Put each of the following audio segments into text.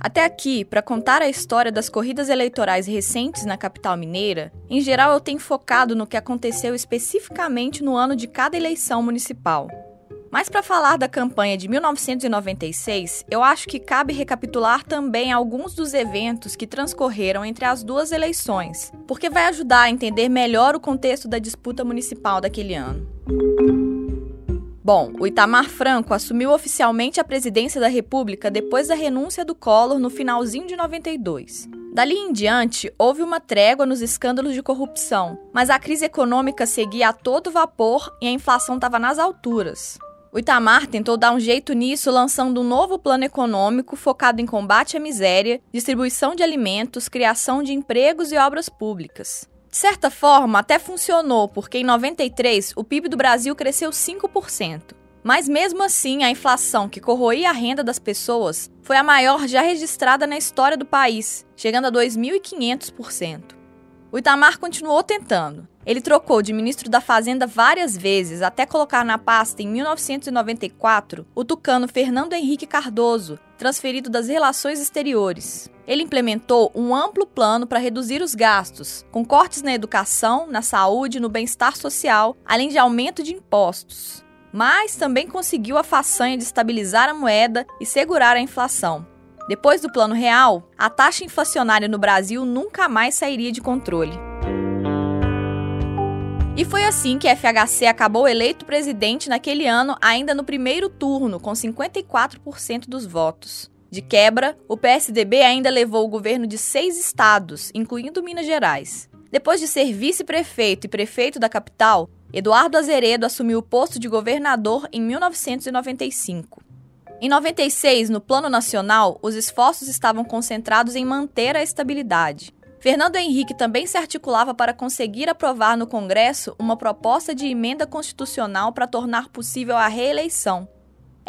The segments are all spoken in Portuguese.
Até aqui, para contar a história das corridas eleitorais recentes na capital mineira, em geral eu tenho focado no que aconteceu especificamente no ano de cada eleição municipal. Mas para falar da campanha de 1996, eu acho que cabe recapitular também alguns dos eventos que transcorreram entre as duas eleições, porque vai ajudar a entender melhor o contexto da disputa municipal daquele ano. Bom, o Itamar Franco assumiu oficialmente a presidência da República depois da renúncia do Collor no finalzinho de 92. Dali em diante, houve uma trégua nos escândalos de corrupção, mas a crise econômica seguia a todo vapor e a inflação estava nas alturas. O Itamar tentou dar um jeito nisso lançando um novo plano econômico focado em combate à miséria, distribuição de alimentos, criação de empregos e obras públicas. De certa forma, até funcionou, porque em 93 o PIB do Brasil cresceu 5%. Mas mesmo assim, a inflação que corroía a renda das pessoas foi a maior já registrada na história do país, chegando a 2.500%. O Itamar continuou tentando. Ele trocou de ministro da Fazenda várias vezes, até colocar na pasta, em 1994, o tucano Fernando Henrique Cardoso, transferido das Relações Exteriores. Ele implementou um amplo plano para reduzir os gastos, com cortes na educação, na saúde no bem-estar social, além de aumento de impostos. Mas também conseguiu a façanha de estabilizar a moeda e segurar a inflação. Depois do Plano Real, a taxa inflacionária no Brasil nunca mais sairia de controle. E foi assim que FHC acabou eleito presidente naquele ano, ainda no primeiro turno, com 54% dos votos. De quebra, o PSDB ainda levou o governo de seis estados, incluindo Minas Gerais. Depois de ser vice-prefeito e prefeito da capital, Eduardo Azeredo assumiu o posto de governador em 1995. Em 96, no Plano Nacional, os esforços estavam concentrados em manter a estabilidade. Fernando Henrique também se articulava para conseguir aprovar no Congresso uma proposta de emenda constitucional para tornar possível a reeleição.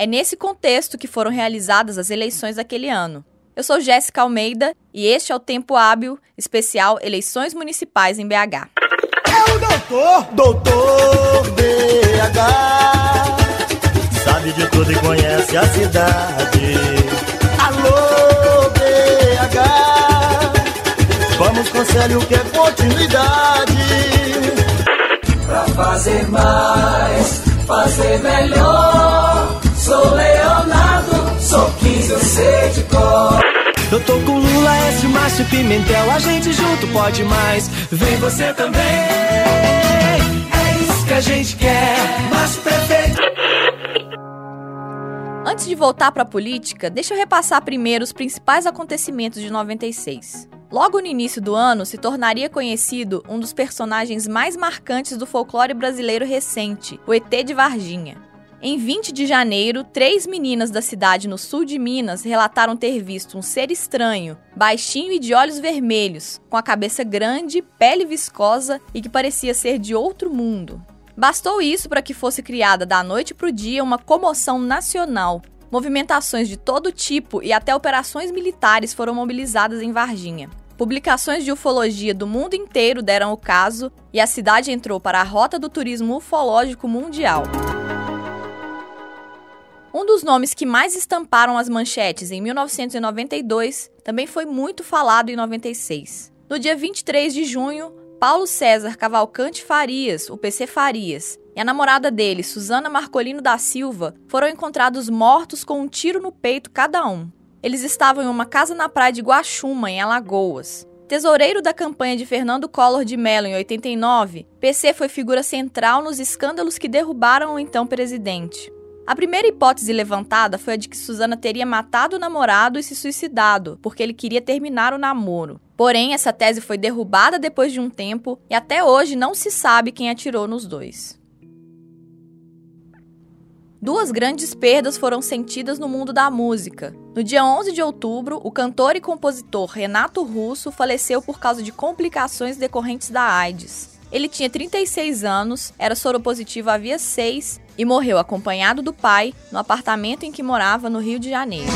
É nesse contexto que foram realizadas as eleições daquele ano. Eu sou Jéssica Almeida e este é o Tempo Hábil especial Eleições Municipais em BH. É o doutor, doutor BH. Sabe de tudo e conhece a cidade. Alô, BH. Vamos conselho que é continuidade. Pra fazer mais, fazer melhor. Sou Leonardo, sou 15, eu sei de cor. Eu tô com Lula, S, Márcio Pimentel, a gente junto pode mais. Vem você também. É isso que a gente quer. Márcio Prefeito. Antes de voltar para a política, deixa eu repassar primeiro os principais acontecimentos de 96. Logo no início do ano, se tornaria conhecido um dos personagens mais marcantes do folclore brasileiro recente, o ET de Varginha. Em 20 de janeiro, três meninas da cidade no sul de Minas relataram ter visto um ser estranho, baixinho e de olhos vermelhos, com a cabeça grande, pele viscosa e que parecia ser de outro mundo. Bastou isso para que fosse criada da noite para o dia uma comoção nacional. Movimentações de todo tipo e até operações militares foram mobilizadas em Varginha. Publicações de ufologia do mundo inteiro deram o caso e a cidade entrou para a rota do turismo ufológico mundial. Um dos nomes que mais estamparam as manchetes em 1992 também foi muito falado em 96. No dia 23 de junho, Paulo César Cavalcante Farias, o PC Farias, e a namorada dele, Suzana Marcolino da Silva, foram encontrados mortos com um tiro no peito cada um. Eles estavam em uma casa na praia de Guaxuma, em Alagoas. Tesoureiro da campanha de Fernando Collor de Mello em 89, PC foi figura central nos escândalos que derrubaram o então presidente. A primeira hipótese levantada foi a de que Susana teria matado o namorado e se suicidado, porque ele queria terminar o namoro. Porém, essa tese foi derrubada depois de um tempo e até hoje não se sabe quem atirou nos dois. Duas grandes perdas foram sentidas no mundo da música. No dia 11 de outubro, o cantor e compositor Renato Russo faleceu por causa de complicações decorrentes da AIDS. Ele tinha 36 anos, era soropositivo havia 6 e morreu acompanhado do pai no apartamento em que morava no Rio de Janeiro.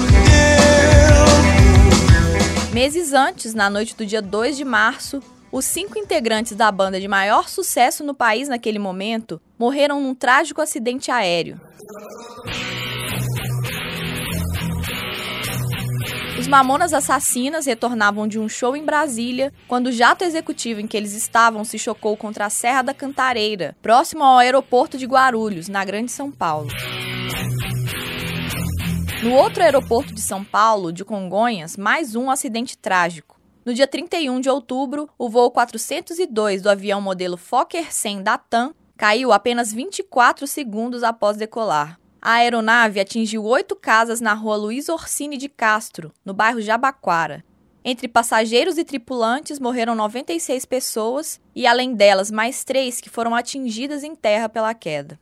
Meses antes, na noite do dia 2 de março, os cinco integrantes da banda de maior sucesso no país naquele momento morreram num trágico acidente aéreo. Os Mamonas Assassinas retornavam de um show em Brasília quando o jato executivo em que eles estavam se chocou contra a Serra da Cantareira, próximo ao aeroporto de Guarulhos, na Grande São Paulo. No outro aeroporto de São Paulo, de Congonhas, mais um acidente trágico. No dia 31 de outubro, o voo 402 do avião modelo Fokker 100 da TAM caiu apenas 24 segundos após decolar. A aeronave atingiu oito casas na rua Luiz Orsini de Castro, no bairro Jabaquara. Entre passageiros e tripulantes morreram 96 pessoas e, além delas, mais três que foram atingidas em terra pela queda.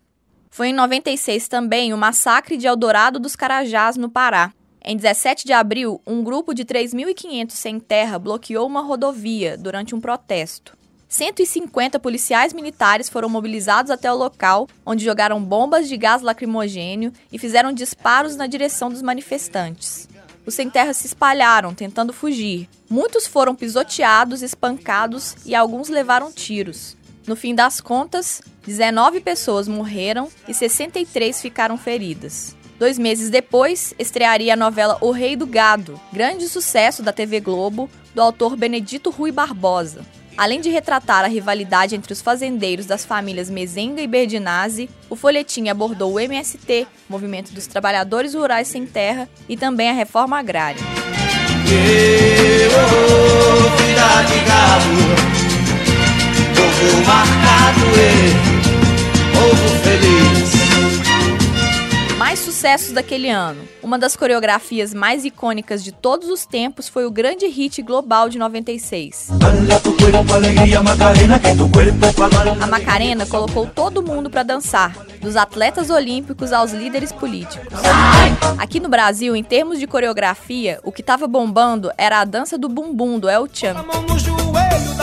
Foi em 96 também o massacre de Eldorado dos Carajás, no Pará. Em 17 de abril, um grupo de 3.500 sem terra bloqueou uma rodovia durante um protesto. 150 policiais militares foram mobilizados até o local, onde jogaram bombas de gás lacrimogênio e fizeram disparos na direção dos manifestantes. Os sem-terra se espalharam, tentando fugir. Muitos foram pisoteados, espancados e alguns levaram tiros. No fim das contas, 19 pessoas morreram e 63 ficaram feridas. Dois meses depois, estrearia a novela O Rei do Gado, grande sucesso da TV Globo, do autor Benedito Rui Barbosa. Além de retratar a rivalidade entre os fazendeiros das famílias Mezenga e Berdinazzi, o folhetim abordou o MST, Movimento dos Trabalhadores Rurais Sem Terra, e também a reforma agrária. povo marcado povo feliz mais sucessos daquele ano. Uma das coreografias mais icônicas de todos os tempos foi o grande hit global de 96. A Macarena colocou todo mundo para dançar, dos atletas olímpicos aos líderes políticos. Aqui no Brasil, em termos de coreografia, o que estava bombando era a dança do bumbum do El Chan. Joelho,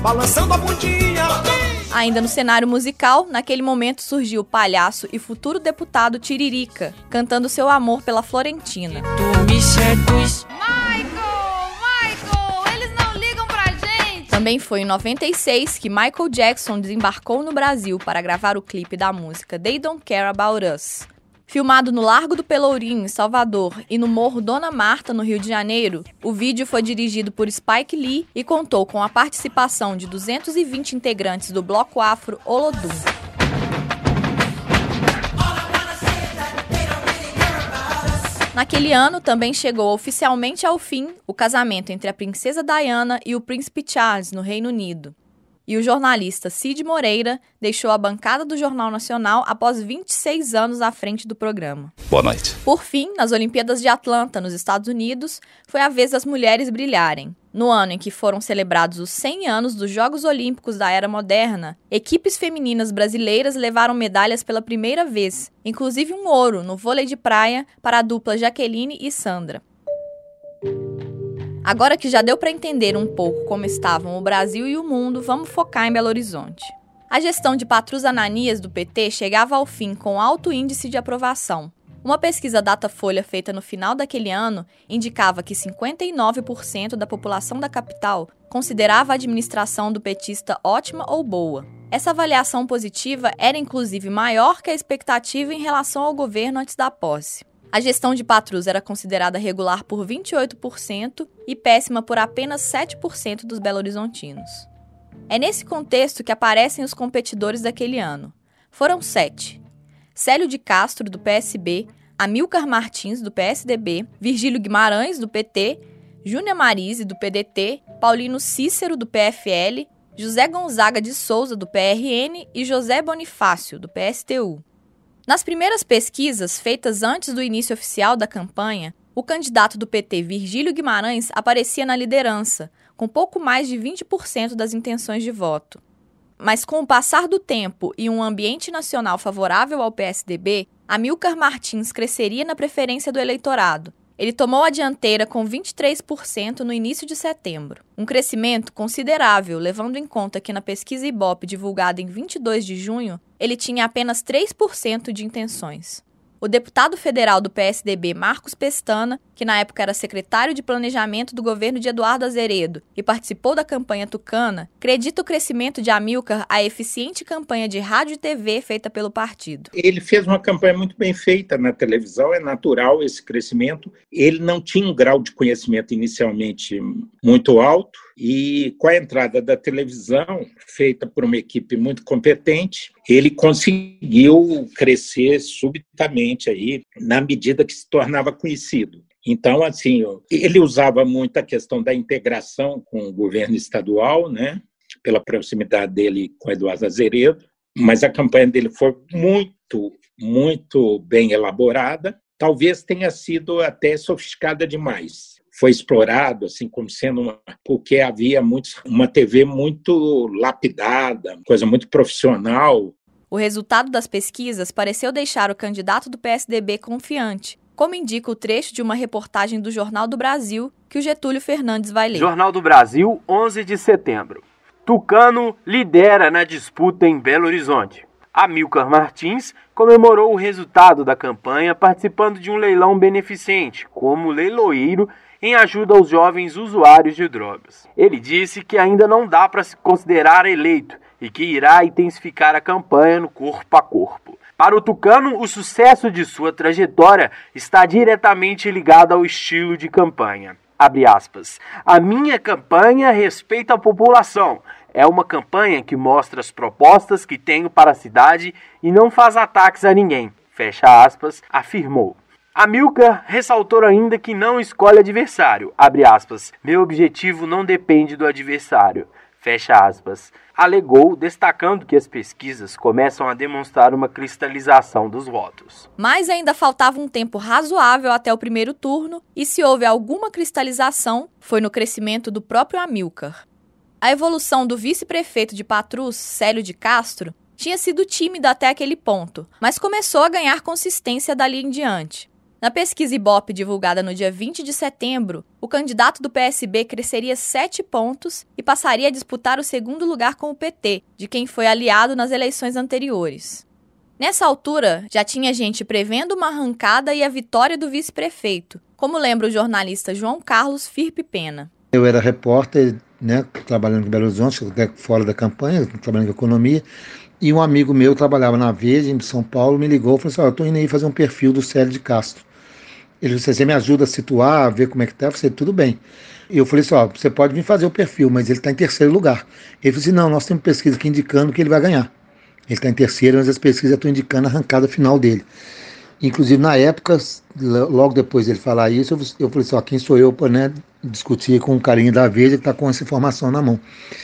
balançando a bundinha. Ainda no cenário musical, naquele momento surgiu o palhaço e futuro deputado Tiririca, cantando seu amor pela Florentina. Tu me seduz. Michael! Michael! Eles não ligam pra gente! Também foi em 96 que Michael Jackson desembarcou no Brasil para gravar o clipe da música They Don't Care About Us. Filmado no Largo do Pelourinho, em Salvador, e no Morro Dona Marta, no Rio de Janeiro, o vídeo foi dirigido por Spike Lee e contou com a participação de 220 integrantes do bloco afro Olodum. Naquele ano também chegou oficialmente ao fim o casamento entre a princesa Diana e o príncipe Charles no Reino Unido e o jornalista Cid Moreira deixou a bancada do Jornal Nacional após 26 anos à frente do programa. Boa noite. Por fim, nas Olimpíadas de Atlanta, nos Estados Unidos, foi a vez das mulheres brilharem. No ano em que foram celebrados os 100 anos dos Jogos Olímpicos da Era Moderna, equipes femininas brasileiras levaram medalhas pela primeira vez, inclusive um ouro no vôlei de praia para a dupla Jaqueline e Sandra. Agora que já deu para entender um pouco como estavam o Brasil e o mundo, vamos focar em Belo Horizonte. A gestão de Patrus Ananias do PT chegava ao fim com alto índice de aprovação. Uma pesquisa Datafolha feita no final daquele ano indicava que 59% da população da capital considerava a administração do petista ótima ou boa. Essa avaliação positiva era inclusive maior que a expectativa em relação ao governo antes da posse. A gestão de Patrus era considerada regular por 28% e péssima por apenas 7% dos belo-horizontinos. É nesse contexto que aparecem os competidores daquele ano. Foram sete: Célio de Castro, do PSB, Amilcar Martins, do PSDB, Virgílio Guimarães, do PT, Júnia Marise, do PDT, Paulino Cícero, do PFL, José Gonzaga de Souza, do PRN e José Bonifácio, do PSTU. Nas primeiras pesquisas feitas antes do início oficial da campanha, o candidato do PT Virgílio Guimarães aparecia na liderança, com pouco mais de 20% das intenções de voto. Mas com o passar do tempo e um ambiente nacional favorável ao PSDB, Amilcar Martins cresceria na preferência do eleitorado, ele tomou a dianteira com 23% no início de setembro, um crescimento considerável, levando em conta que na pesquisa Ibope divulgada em 22 de junho, ele tinha apenas 3% de intenções. O deputado federal do PSDB Marcos Pestana, que na época era secretário de Planejamento do governo de Eduardo Azeredo e participou da campanha tucana, acredita o crescimento de Amilcar à eficiente campanha de rádio e TV feita pelo partido. Ele fez uma campanha muito bem feita na televisão, é natural esse crescimento. Ele não tinha um grau de conhecimento inicialmente muito alto, e com a entrada da televisão, feita por uma equipe muito competente, ele conseguiu crescer subitamente aí, na medida que se tornava conhecido. Então, assim, ele usava muito a questão da integração com o governo estadual, né, pela proximidade dele com Eduardo Azeredo, mas a campanha dele foi muito, muito bem elaborada. Talvez tenha sido até sofisticada demais foi explorado assim como sendo uma, porque havia muitos, uma TV muito lapidada, coisa muito profissional. O resultado das pesquisas pareceu deixar o candidato do PSDB confiante, como indica o trecho de uma reportagem do Jornal do Brasil que o Getúlio Fernandes vai ler. Jornal do Brasil, 11 de setembro. Tucano lidera na disputa em Belo Horizonte. Amilcar Martins comemorou o resultado da campanha participando de um leilão beneficente, como leiloeiro em ajuda aos jovens usuários de drogas. Ele disse que ainda não dá para se considerar eleito e que irá intensificar a campanha no corpo a corpo. Para o Tucano, o sucesso de sua trajetória está diretamente ligado ao estilo de campanha. Aspas. A minha campanha respeita a população. É uma campanha que mostra as propostas que tenho para a cidade e não faz ataques a ninguém. Fecha aspas, afirmou. Amilcar ressaltou ainda que não escolhe adversário. Aspas, Meu objetivo não depende do adversário. Fecha aspas. Alegou, destacando que as pesquisas começam a demonstrar uma cristalização dos votos. Mas ainda faltava um tempo razoável até o primeiro turno, e se houve alguma cristalização, foi no crescimento do próprio Amilcar. A evolução do vice-prefeito de Patrus, Célio de Castro, tinha sido tímida até aquele ponto, mas começou a ganhar consistência dali em diante. Na pesquisa Ibope divulgada no dia 20 de setembro, o candidato do PSB cresceria 7 pontos e passaria a disputar o segundo lugar com o PT, de quem foi aliado nas eleições anteriores. Nessa altura, já tinha gente prevendo uma arrancada e a vitória do vice-prefeito, como lembra o jornalista João Carlos Firpe Pena. Eu era repórter, né, trabalhando em Belo Horizonte, fora da campanha, trabalhando com economia, e um amigo meu trabalhava na Veja, em São Paulo, me ligou e falou assim: oh, eu estou indo aí fazer um perfil do Célio de Castro. Ele disse, você me ajuda a situar, a ver como é que tá? Eu falei, tudo bem. E eu falei assim, ó, você pode vir fazer o perfil, mas ele está em terceiro lugar. Ele falou assim, não, nós temos pesquisa aqui indicando que ele vai ganhar. Ele está em terceiro, mas as pesquisas estão indicando a arrancada final dele. Inclusive, na época, logo depois dele falar isso, eu, falei assim, ó, quem sou eu para né, discutir com o carinha da Veja que está com essa informação na mão.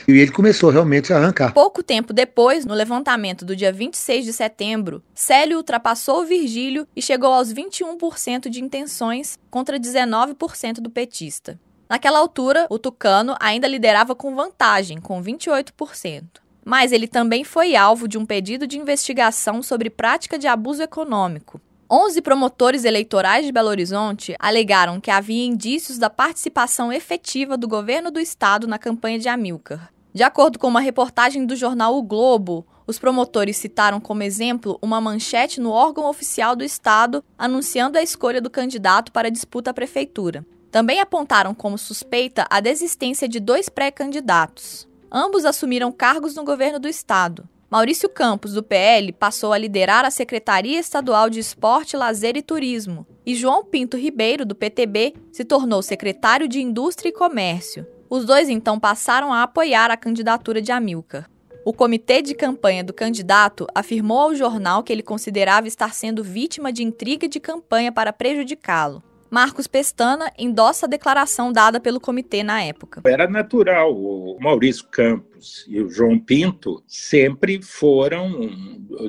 E ele começou realmente a arrancar. Pouco tempo depois, no levantamento do dia 26 de setembro, Célio ultrapassou Virgílio e chegou aos 21% de intenções contra 19% do petista. Naquela altura, o Tucano ainda liderava com vantagem, com 28%. Mas ele também foi alvo de um pedido de investigação sobre prática de abuso econômico, 11 promotores eleitorais de Belo Horizonte alegaram que havia indícios da participação efetiva do governo do estado na campanha de Amilcar. De acordo com uma reportagem do jornal O Globo, os promotores citaram como exemplo uma manchete no órgão oficial do estado anunciando a escolha do candidato para disputa à prefeitura. Também apontaram como suspeita a desistência de dois pré-candidatos. Ambos assumiram cargos no governo do estado. Maurício Campos, do PL, passou a liderar a Secretaria Estadual de Esporte, Lazer e Turismo, e João Pinto Ribeiro, do PTB, se tornou secretário de Indústria e Comércio. Os dois então passaram a apoiar a candidatura de Amilcar. O comitê de campanha do candidato afirmou ao jornal que ele considerava estar sendo vítima de intriga de campanha para prejudicá-lo. Marcos Pestana endossa a declaração dada pelo comitê na época. Era natural. O Maurício Campos e o João Pinto sempre foram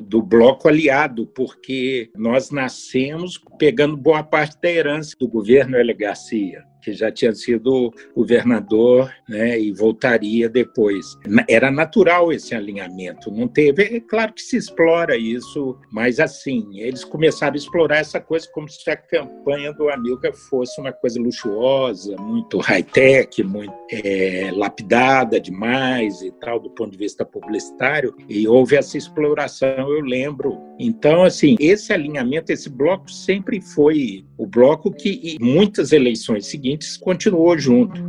do bloco aliado, porque nós nascemos pegando boa parte da herança do governo Hélio Garcia que já tinha sido governador né, e voltaria depois. Era natural esse alinhamento, não teve. É claro que se explora isso, mas assim, eles começaram a explorar essa coisa como se a campanha do Amilcar fosse uma coisa luxuosa, muito high-tech, muito é, lapidada demais e tal, do ponto de vista publicitário, e houve essa exploração, eu lembro. Então, assim, esse alinhamento, esse bloco sempre foi o bloco que, em muitas eleições seguintes, continuou junto.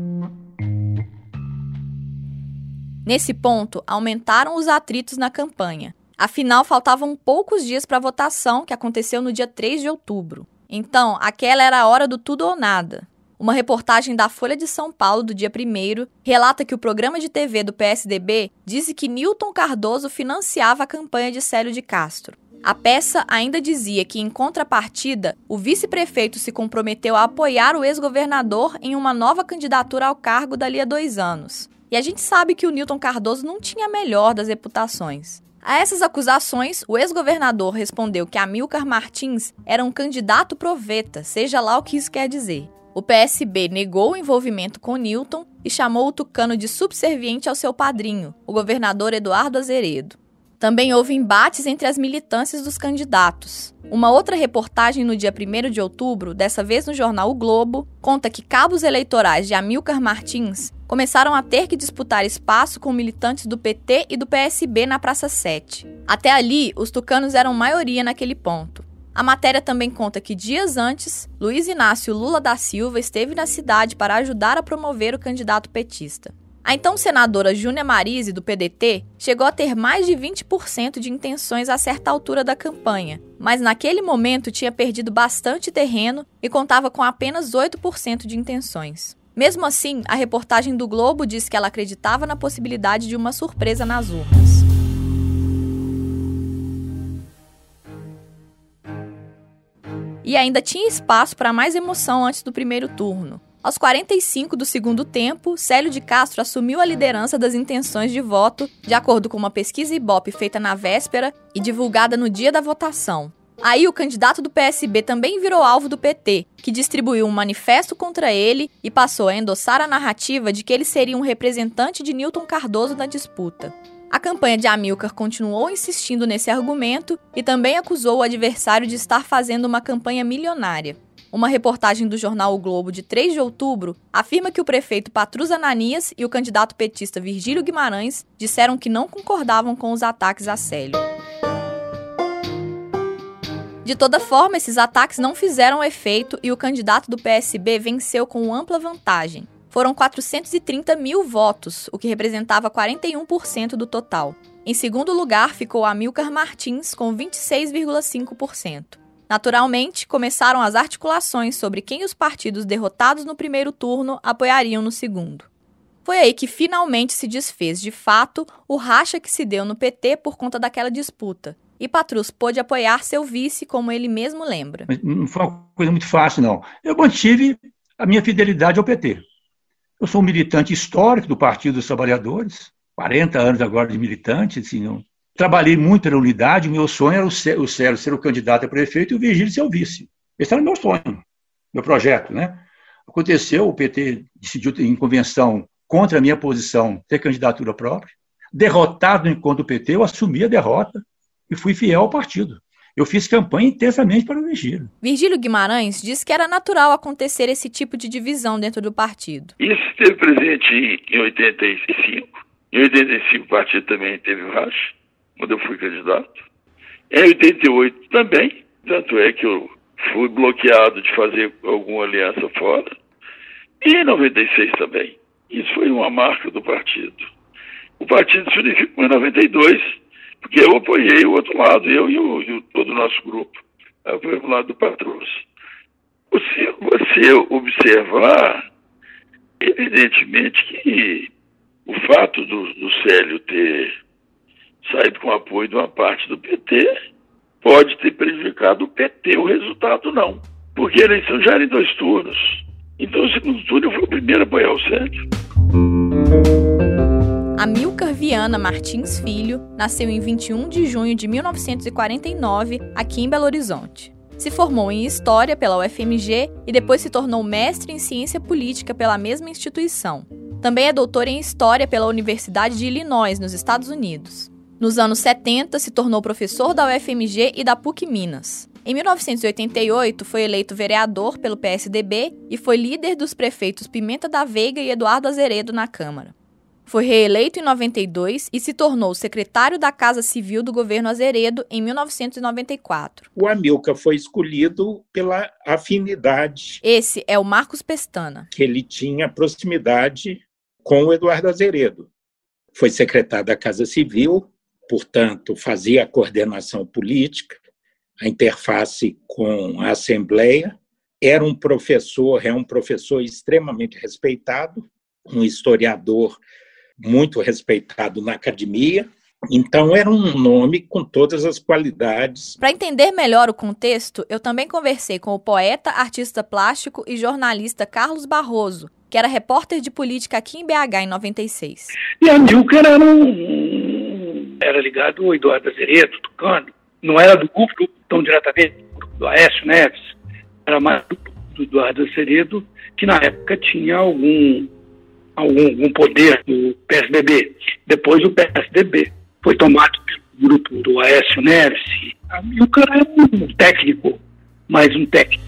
Nesse ponto, aumentaram os atritos na campanha. Afinal, faltavam poucos dias para a votação, que aconteceu no dia 3 de outubro. Então, aquela era a hora do tudo ou nada. Uma reportagem da Folha de São Paulo do dia 1 relata que o programa de TV do PSDB disse que Newton Cardoso financiava a campanha de Célio de Castro. A peça ainda dizia que, em contrapartida, o vice-prefeito se comprometeu a apoiar o ex-governador em uma nova candidatura ao cargo dali a dois anos. E a gente sabe que o Newton Cardoso não tinha a melhor das reputações. A essas acusações, o ex-governador respondeu que Amilcar Martins era um candidato proveta, seja lá o que isso quer dizer. O PSB negou o envolvimento com Newton e chamou o tucano de subserviente ao seu padrinho, o governador Eduardo Azeredo. Também houve embates entre as militâncias dos candidatos. Uma outra reportagem no dia 1 de outubro, dessa vez no jornal O Globo, conta que cabos eleitorais de Amilcar Martins começaram a ter que disputar espaço com militantes do PT e do PSB na Praça 7. Até ali, os tucanos eram maioria naquele ponto. A matéria também conta que dias antes, Luiz Inácio Lula da Silva esteve na cidade para ajudar a promover o candidato petista. A então senadora Júnia Marise, do PDT, chegou a ter mais de 20% de intenções a certa altura da campanha, mas naquele momento tinha perdido bastante terreno e contava com apenas 8% de intenções. Mesmo assim, a reportagem do Globo diz que ela acreditava na possibilidade de uma surpresa nas urnas. E ainda tinha espaço para mais emoção antes do primeiro turno. Aos 45 do segundo tempo, Célio de Castro assumiu a liderança das intenções de voto, de acordo com uma pesquisa Ibope feita na véspera e divulgada no dia da votação. Aí o candidato do PSB também virou alvo do PT, que distribuiu um manifesto contra ele e passou a endossar a narrativa de que ele seria um representante de Newton Cardoso na disputa. A campanha de Amilcar continuou insistindo nesse argumento e também acusou o adversário de estar fazendo uma campanha milionária. Uma reportagem do jornal O Globo de 3 de outubro afirma que o prefeito Patrus Ananias e o candidato petista Virgílio Guimarães disseram que não concordavam com os ataques a Célio. De toda forma, esses ataques não fizeram efeito e o candidato do PSB venceu com ampla vantagem. Foram 430 mil votos, o que representava 41% do total. Em segundo lugar ficou Amilcar Martins, com 26,5%. Naturalmente, começaram as articulações sobre quem os partidos derrotados no primeiro turno apoiariam no segundo. Foi aí que finalmente se desfez, de fato, o racha que se deu no PT por conta daquela disputa. E Patrus pôde apoiar seu vice, como ele mesmo lembra. Não foi uma coisa muito fácil, não. Eu mantive a minha fidelidade ao PT. Eu sou um militante histórico do Partido dos Trabalhadores, 40 anos agora de militante, assim, Trabalhei muito na unidade, meu sonho era o Célio ser o candidato a prefeito e o Virgílio ser o vice. Esse era o meu sonho, meu projeto, né? Aconteceu, o PT decidiu em convenção contra a minha posição ter candidatura própria. Derrotado no encontro do PT, eu assumi a derrota e fui fiel ao partido. Eu fiz campanha intensamente para o Virgílio. Virgílio Guimarães disse que era natural acontecer esse tipo de divisão dentro do partido. Isso esteve presente em 85. Em 85 o partido também teve racha quando eu fui candidato. Em 88 também, tanto é que eu fui bloqueado de fazer alguma aliança fora. E em 96 também. Isso foi uma marca do partido. O partido se unificou em 92, porque eu apoiei o outro lado, eu e, o, e todo o nosso grupo. Apoiei o lado do Patrus. Se você observar, evidentemente que o fato do, do Célio ter saído com apoio de uma parte do PT, pode ter prejudicado o PT. O resultado não, porque a eleição já era em dois turnos. Então, o segundo turno eu fui o primeiro a apoiar o Sérgio. Amilcar Viana Martins Filho nasceu em 21 de junho de 1949, aqui em Belo Horizonte. Se formou em História pela UFMG e depois se tornou mestre em Ciência Política pela mesma instituição. Também é doutor em História pela Universidade de Illinois, nos Estados Unidos. Nos anos 70, se tornou professor da UFMG e da PUC Minas. Em 1988, foi eleito vereador pelo PSDB e foi líder dos prefeitos Pimenta da Veiga e Eduardo Azeredo na Câmara. Foi reeleito em 92 e se tornou secretário da Casa Civil do governo Azeredo em 1994. O Amilcar foi escolhido pela afinidade. Esse é o Marcos Pestana. Que ele tinha proximidade com o Eduardo Azeredo. Foi secretário da Casa Civil, portanto, fazia a coordenação política, a interface com a Assembleia. Era um professor, é um professor extremamente respeitado, um historiador muito respeitado na academia. Então, era um nome com todas as qualidades. Para entender melhor o contexto, eu também conversei com o poeta, artista plástico e jornalista Carlos Barroso, que era repórter de política aqui em BH em 96. E a Nilker era, um, era ligado ao Eduardo Azeredo, Tucano. Não era do grupo tão diretamente do Aécio Neves, era mais do Eduardo Azeredo, que na época tinha algum algum, algum poder do PSDB. Depois o PSDB foi tomado pelo grupo do Aécio Neves. E o cara é um técnico, mais um técnico.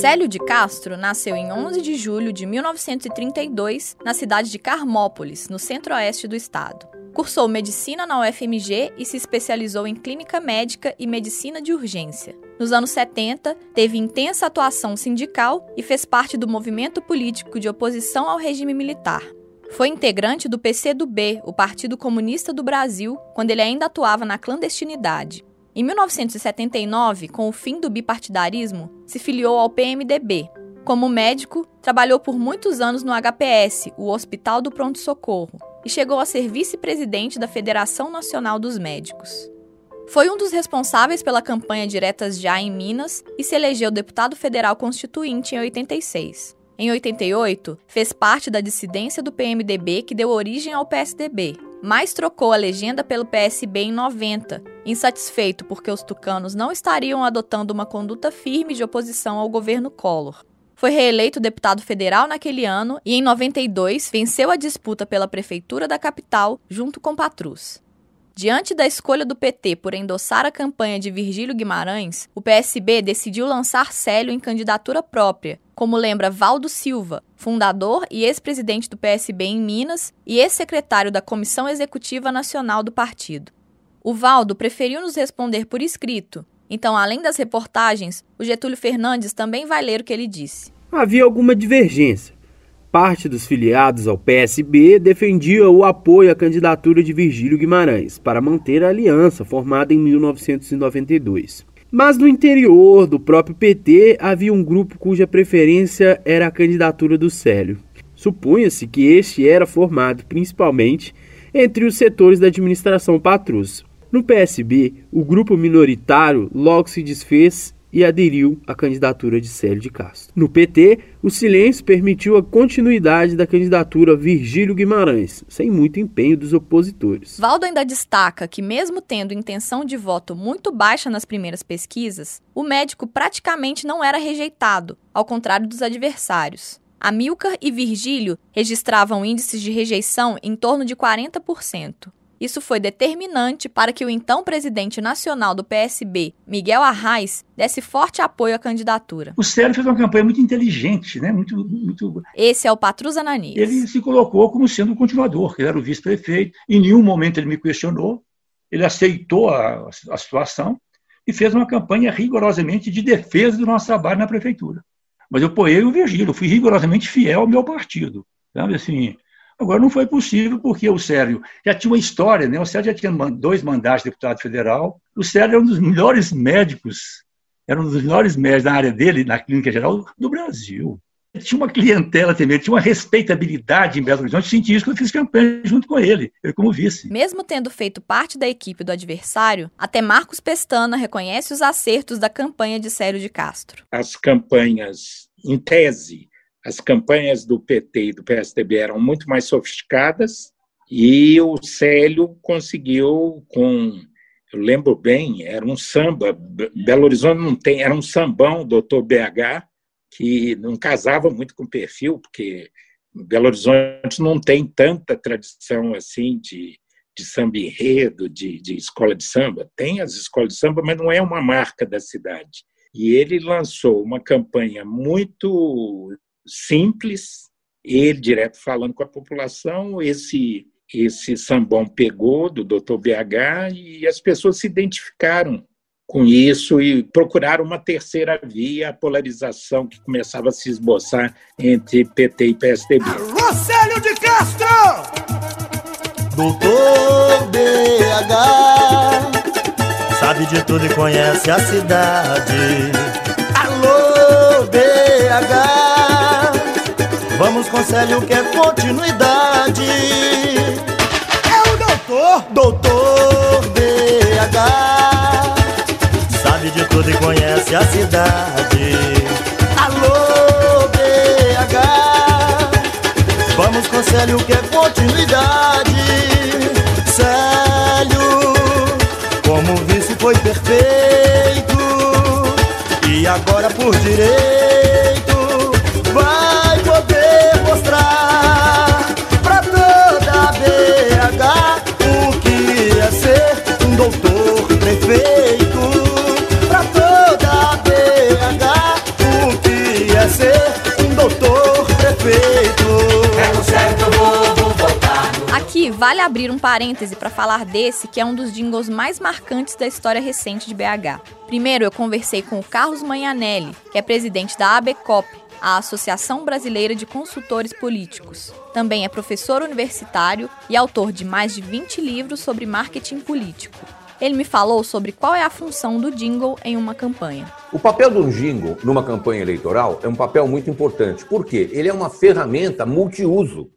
Célio de Castro nasceu em 11 de julho de 1932 na cidade de Carmópolis, no centro-oeste do estado. Cursou medicina na UFMG e se especializou em clínica médica e medicina de urgência. Nos anos 70, teve intensa atuação sindical e fez parte do movimento político de oposição ao regime militar. Foi integrante do PCdoB, o Partido Comunista do Brasil, quando ele ainda atuava na clandestinidade. Em 1979, com o fim do bipartidarismo, se filiou ao PMDB. Como médico, trabalhou por muitos anos no HPS, o Hospital do Pronto Socorro, e chegou a ser vice-presidente da Federação Nacional dos Médicos. Foi um dos responsáveis pela campanha Diretas Já em Minas e se elegeu deputado federal constituinte em 86. Em 88, fez parte da dissidência do PMDB que deu origem ao PSDB, mas trocou a legenda pelo PSB em 90, insatisfeito porque os tucanos não estariam adotando uma conduta firme de oposição ao governo Collor. Foi reeleito deputado federal naquele ano e, em 92, venceu a disputa pela prefeitura da capital junto com Patrus. Diante da escolha do PT por endossar a campanha de Virgílio Guimarães, o PSB decidiu lançar Célio em candidatura própria, como lembra Valdo Silva, fundador e ex-presidente do PSB em Minas e ex-secretário da Comissão Executiva Nacional do partido. O Valdo preferiu nos responder por escrito, então, além das reportagens, o Getúlio Fernandes também vai ler o que ele disse. Havia alguma divergência. Parte dos filiados ao PSB defendia o apoio à candidatura de Virgílio Guimarães para manter a aliança formada em 1992. Mas no interior do próprio PT havia um grupo cuja preferência era a candidatura do Célio. Supunha-se que este era formado principalmente entre os setores da administração Patrus, no PSB, o grupo minoritário logo se desfez e aderiu à candidatura de Célio de Castro. No PT, o silêncio permitiu a continuidade da candidatura Virgílio Guimarães, sem muito empenho dos opositores. Valdo ainda destaca que, mesmo tendo intenção de voto muito baixa nas primeiras pesquisas, o médico praticamente não era rejeitado, ao contrário dos adversários. Amilcar e Virgílio registravam índices de rejeição em torno de 40%. Isso foi determinante para que o então presidente nacional do PSB, Miguel Arraes, desse forte apoio à candidatura. O Sérgio fez uma campanha muito inteligente, né? muito, muito... Esse é o Patrus Ananias. Ele se colocou como sendo o continuador, ele era o vice-prefeito. Em nenhum momento ele me questionou, ele aceitou a, a situação e fez uma campanha rigorosamente de defesa do nosso trabalho na prefeitura. Mas eu apoiei o Virgílio, fui rigorosamente fiel ao meu partido. Sabe assim, Agora, não foi possível porque o Sérgio já tinha uma história, né? O Sérgio já tinha dois mandatos de deputado federal. O Sérgio era um dos melhores médicos, era um dos melhores médicos na área dele, na clínica geral, do Brasil. Ele tinha uma clientela também, tinha uma respeitabilidade em Belo Horizonte. Senti isso quando eu fiz campanha junto com ele, ele como vice. Mesmo tendo feito parte da equipe do adversário, até Marcos Pestana reconhece os acertos da campanha de Sérgio de Castro. As campanhas, em tese, as campanhas do PT e do PSDB eram muito mais sofisticadas, E o Célio conseguiu com eu lembro bem, era um samba, Belo Horizonte não tem, era um sambão, doutor BH, que não casava muito com o perfil, porque Belo Horizonte não tem tanta tradição assim de, de samba enredo, de, de escola de samba. Tem as escolas de samba, mas não é uma marca da cidade. E ele lançou uma campanha muito simples, ele direto falando com a população, esse esse sambão pegou do Dr. BH e as pessoas se identificaram com isso e procuraram uma terceira via, a polarização que começava a se esboçar entre PT e PSDB. Rosélio de Castro! Doutor BH Sabe de tudo e conhece a cidade Alô BH Vamos com Célio que é continuidade. Doutor, doutor BH Sabe de tudo e conhece a cidade. Alô BH Vamos com Célio que é continuidade. Célio Como vice foi perfeito. E agora por direito vale abrir um parêntese para falar desse que é um dos jingles mais marcantes da história recente de BH. Primeiro, eu conversei com o Carlos Manhanelli, que é presidente da ABCOP, a Associação Brasileira de Consultores Políticos. Também é professor universitário e autor de mais de 20 livros sobre marketing político. Ele me falou sobre qual é a função do jingle em uma campanha. O papel do jingle numa campanha eleitoral é um papel muito importante. Por quê? Ele é uma ferramenta multiuso.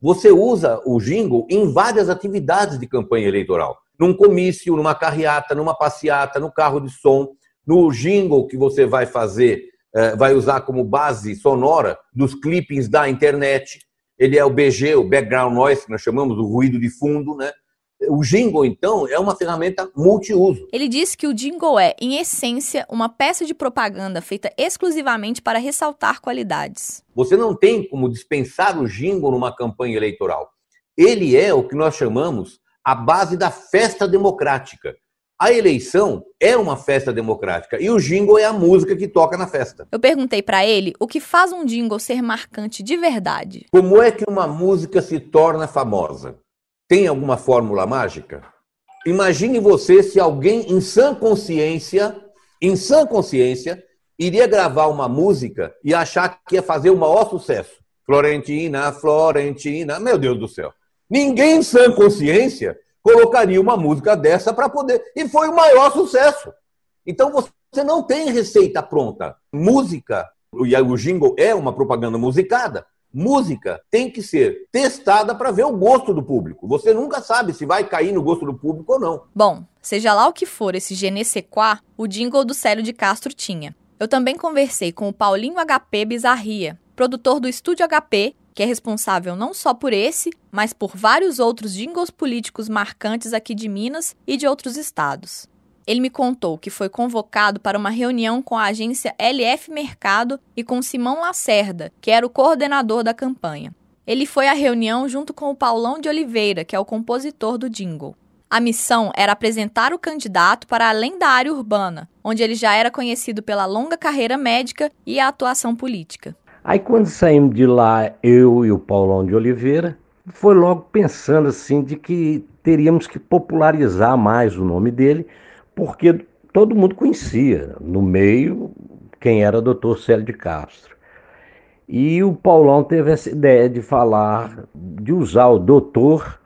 Você usa o jingle em várias atividades de campanha eleitoral. Num comício, numa carreata, numa passeata, no carro de som, no jingle que você vai fazer é, vai usar como base sonora dos clippings da internet. Ele é o BG, o background noise, que nós chamamos do ruído de fundo, né? O jingle, então, é uma ferramenta multiuso. Ele disse que o jingle é, em essência, uma peça de propaganda feita exclusivamente para ressaltar qualidades. Você não tem como dispensar o jingle numa campanha eleitoral. Ele é o que nós chamamos a base da festa democrática. A eleição é uma festa democrática e o jingle é a música que toca na festa. Eu perguntei para ele o que faz um jingle ser marcante de verdade. Como é que uma música se torna famosa? Tem alguma fórmula mágica? Imagine você se alguém em sã consciência, em sã consciência, iria gravar uma música e achar que ia fazer o maior sucesso. Florentina, Florentina, meu Deus do céu. Ninguém em sã consciência colocaria uma música dessa para poder. E foi o maior sucesso. Então você não tem receita pronta. Música, e o jingle é uma propaganda musicada. Música tem que ser testada para ver o gosto do público. Você nunca sabe se vai cair no gosto do público ou não. Bom, seja lá o que for esse Genesequá, o jingle do Célio de Castro tinha. Eu também conversei com o Paulinho HP Bizarria, produtor do Estúdio HP que é responsável não só por esse, mas por vários outros jingles políticos marcantes aqui de Minas e de outros estados. Ele me contou que foi convocado para uma reunião com a agência LF Mercado e com Simão Lacerda, que era o coordenador da campanha. Ele foi à reunião junto com o Paulão de Oliveira, que é o compositor do jingle. A missão era apresentar o candidato para além da área urbana, onde ele já era conhecido pela longa carreira médica e a atuação política. Aí quando saímos de lá, eu e o Paulão de Oliveira, foi logo pensando assim de que teríamos que popularizar mais o nome dele, porque todo mundo conhecia no meio quem era o doutor Célio de Castro. E o Paulão teve essa ideia de falar, de usar o doutor,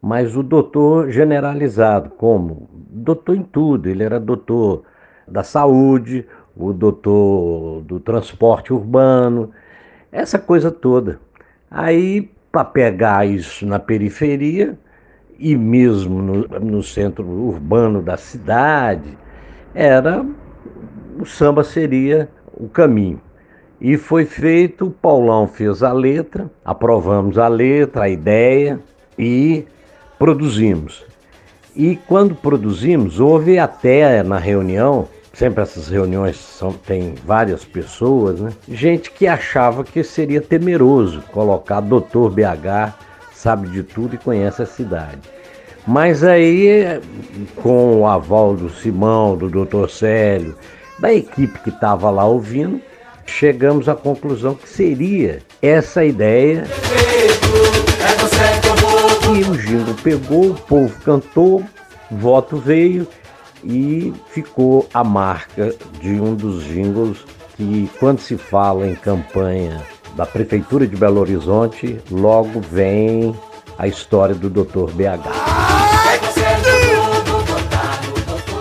mas o doutor generalizado, como? Doutor em tudo, ele era doutor da saúde, o doutor do transporte urbano, essa coisa toda. Aí, para pegar isso na periferia e mesmo no, no centro urbano da cidade, era o samba seria o caminho. E foi feito, o Paulão fez a letra, aprovamos a letra, a ideia, e produzimos. E quando produzimos, houve até na reunião, sempre essas reuniões são, tem várias pessoas, né? Gente que achava que seria temeroso colocar doutor BH, sabe de tudo e conhece a cidade. Mas aí, com o aval do Simão, do doutor Célio, da equipe que estava lá ouvindo, chegamos à conclusão que seria essa ideia. E o jingle pegou, o povo cantou, voto veio e ficou a marca de um dos jingles que, quando se fala em campanha da Prefeitura de Belo Horizonte, logo vem a história do Dr. BH.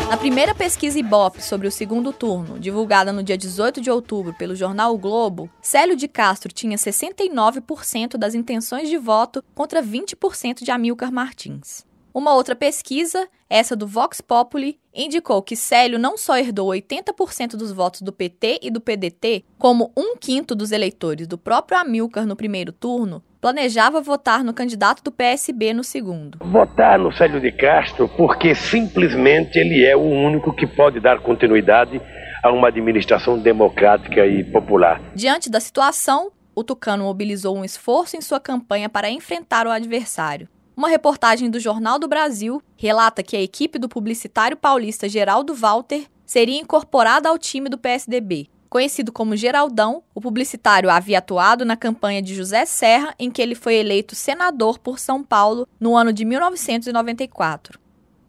Na primeira pesquisa Ibope sobre o segundo turno, divulgada no dia 18 de outubro pelo jornal o Globo, Célio de Castro tinha 69% das intenções de voto contra 20% de Amilcar Martins. Uma outra pesquisa, essa do Vox Populi, indicou que Célio não só herdou 80% dos votos do PT e do PDT, como um quinto dos eleitores do próprio Amilcar no primeiro turno, planejava votar no candidato do PSB no segundo. Votar no Célio de Castro porque simplesmente ele é o único que pode dar continuidade a uma administração democrática e popular. Diante da situação, o Tucano mobilizou um esforço em sua campanha para enfrentar o adversário. Uma reportagem do Jornal do Brasil relata que a equipe do publicitário paulista Geraldo Walter seria incorporada ao time do PSDB. Conhecido como Geraldão, o publicitário havia atuado na campanha de José Serra, em que ele foi eleito senador por São Paulo no ano de 1994.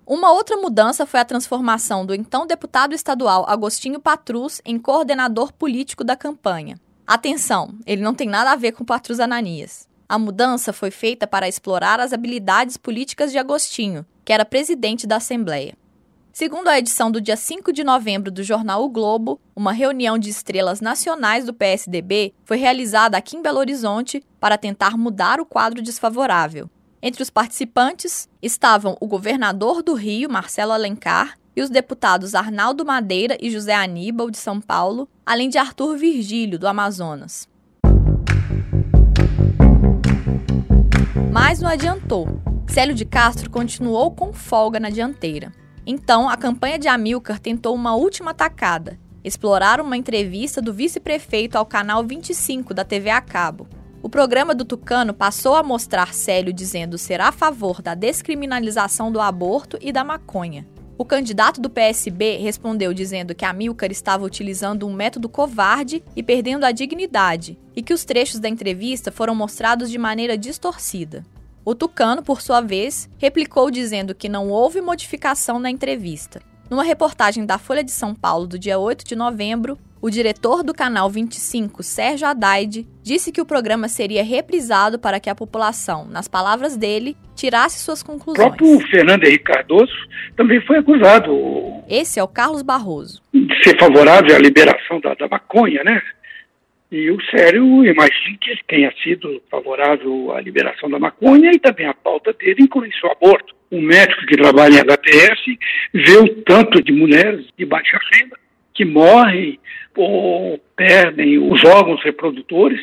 Uma outra mudança foi a transformação do então deputado estadual Agostinho Patrus em coordenador político da campanha. Atenção, ele não tem nada a ver com Patrus Ananias. A mudança foi feita para explorar as habilidades políticas de Agostinho, que era presidente da Assembleia. Segundo a edição do dia 5 de novembro do jornal O Globo, uma reunião de estrelas nacionais do PSDB foi realizada aqui em Belo Horizonte para tentar mudar o quadro desfavorável. Entre os participantes estavam o governador do Rio, Marcelo Alencar, e os deputados Arnaldo Madeira e José Aníbal, de São Paulo, além de Arthur Virgílio, do Amazonas. Mas não adiantou. Célio de Castro continuou com folga na dianteira. Então, a campanha de Amilcar tentou uma última atacada: explorar uma entrevista do vice-prefeito ao canal 25 da TV a cabo. O programa do Tucano passou a mostrar Célio dizendo ser a favor da descriminalização do aborto e da maconha. O candidato do PSB respondeu dizendo que Amilcar estava utilizando um método covarde e perdendo a dignidade, e que os trechos da entrevista foram mostrados de maneira distorcida. O Tucano, por sua vez, replicou dizendo que não houve modificação na entrevista. Numa reportagem da Folha de São Paulo do dia 8 de novembro, o diretor do canal 25, Sérgio Haddad, disse que o programa seria reprisado para que a população, nas palavras dele, tirasse suas conclusões. O próprio Fernando Henrique Cardoso também foi acusado. Esse é o Carlos Barroso. De ser favorável à liberação da, da maconha, né? E o Sério, imagino que ele tenha sido favorável à liberação da maconha e também a pauta dele inclui o aborto. Um médico que trabalha em HPS vê o tanto de mulheres de baixa renda que morrem ou perdem os órgãos reprodutores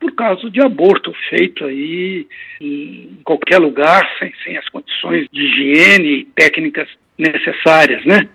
por causa de aborto feito aí em qualquer lugar, sem, sem as condições de higiene e técnicas necessárias, né?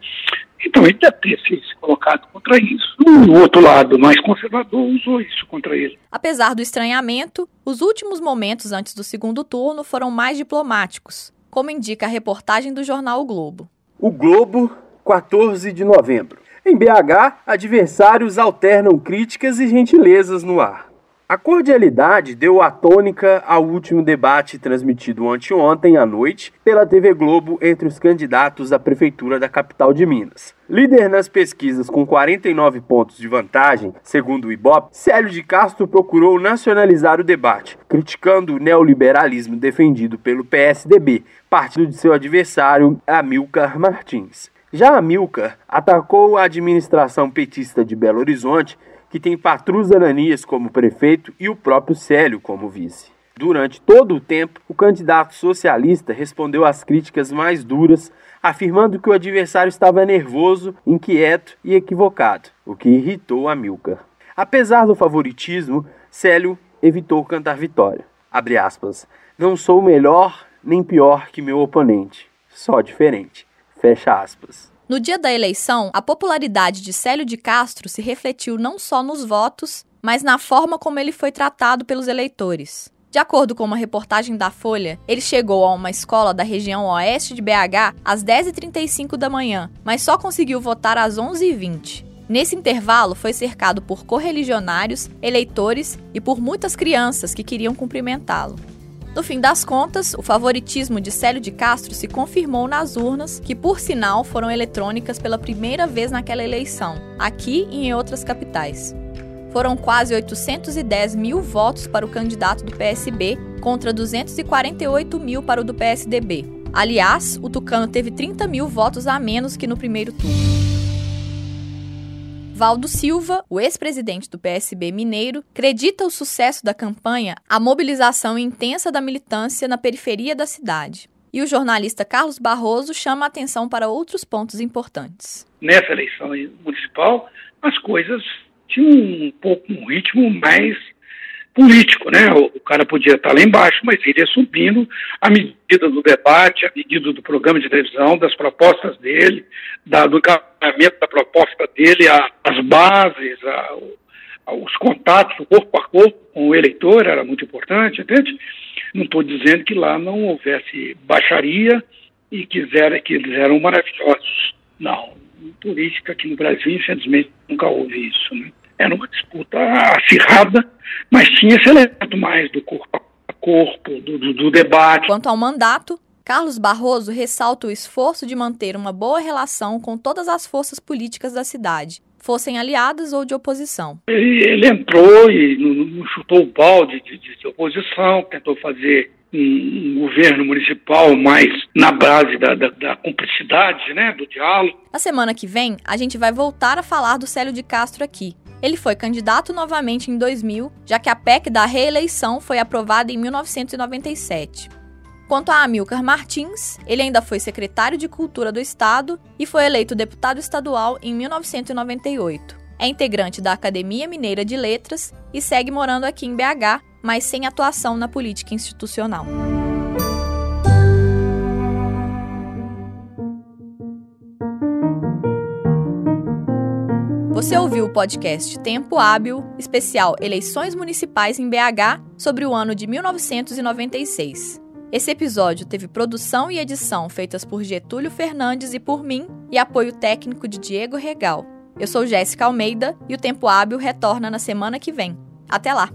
Então ele deve ter se colocado contra isso. O outro lado, mais conservador, usou isso contra ele. Apesar do estranhamento, os últimos momentos antes do segundo turno foram mais diplomáticos, como indica a reportagem do jornal o Globo. O Globo, 14 de novembro. Em BH, adversários alternam críticas e gentilezas no ar. A cordialidade deu a tônica ao último debate transmitido anteontem à noite pela TV Globo entre os candidatos à prefeitura da capital de Minas. Líder nas pesquisas com 49 pontos de vantagem, segundo o Ibope, Célio de Castro procurou nacionalizar o debate, criticando o neoliberalismo defendido pelo PSDB, partido de seu adversário Amilcar Martins. Já Amilcar atacou a administração petista de Belo Horizonte que tem Patrus Ananias como prefeito e o próprio Célio como vice. Durante todo o tempo, o candidato socialista respondeu às críticas mais duras, afirmando que o adversário estava nervoso, inquieto e equivocado, o que irritou Amilcar. Apesar do favoritismo, Célio evitou cantar vitória. Abre aspas. Não sou melhor nem pior que meu oponente, só diferente. Fecha aspas. No dia da eleição, a popularidade de Célio de Castro se refletiu não só nos votos, mas na forma como ele foi tratado pelos eleitores. De acordo com uma reportagem da Folha, ele chegou a uma escola da região oeste de BH às 10h35 da manhã, mas só conseguiu votar às 11h20. Nesse intervalo, foi cercado por correligionários, eleitores e por muitas crianças que queriam cumprimentá-lo. No fim das contas, o favoritismo de Célio de Castro se confirmou nas urnas, que por sinal foram eletrônicas pela primeira vez naquela eleição, aqui e em outras capitais. Foram quase 810 mil votos para o candidato do PSB contra 248 mil para o do PSDB. Aliás, o Tucano teve 30 mil votos a menos que no primeiro turno. Valdo Silva, o ex-presidente do PSB mineiro, acredita o sucesso da campanha à mobilização intensa da militância na periferia da cidade. E o jornalista Carlos Barroso chama a atenção para outros pontos importantes. Nessa eleição municipal, as coisas tinham um pouco um ritmo mais político, né? O, cara podia estar lá embaixo, mas ele ia subindo à medida do debate, à medida do programa de televisão, das propostas dele, da, do encaminhamento da proposta dele, a, as bases, a, a, os contatos, corpo a corpo com o eleitor era muito importante, entende? Não estou dizendo que lá não houvesse baixaria e que eles eram maravilhosos. Não, política aqui no Brasil, infelizmente, nunca houve isso, né? Era uma disputa acirrada, mas tinha esse elemento mais do corpo a corpo, do, do, do debate. Quanto ao mandato, Carlos Barroso ressalta o esforço de manter uma boa relação com todas as forças políticas da cidade, fossem aliadas ou de oposição. Ele, ele entrou e não, chutou o balde de, de, oposição, tentou fazer um, um, governo municipal mais na base da, da, da, cumplicidade, né, do diálogo. Na semana que vem, a gente vai voltar a falar do Célio de Castro aqui. Ele foi candidato novamente em 2000, já que a PEC da reeleição foi aprovada em 1997. Quanto a Amilcar Martins, ele ainda foi secretário de Cultura do Estado e foi eleito deputado estadual em 1998. É integrante da Academia Mineira de Letras e segue morando aqui em BH, mas sem atuação na política institucional. Você ouviu o podcast Tempo Hábil, especial Eleições Municipais em BH, sobre o ano de 1996. Esse episódio teve produção e edição feitas por Getúlio Fernandes e por mim, e apoio técnico de Diego Regal. Eu sou Jéssica Almeida e o Tempo Hábil retorna na semana que vem. Até lá!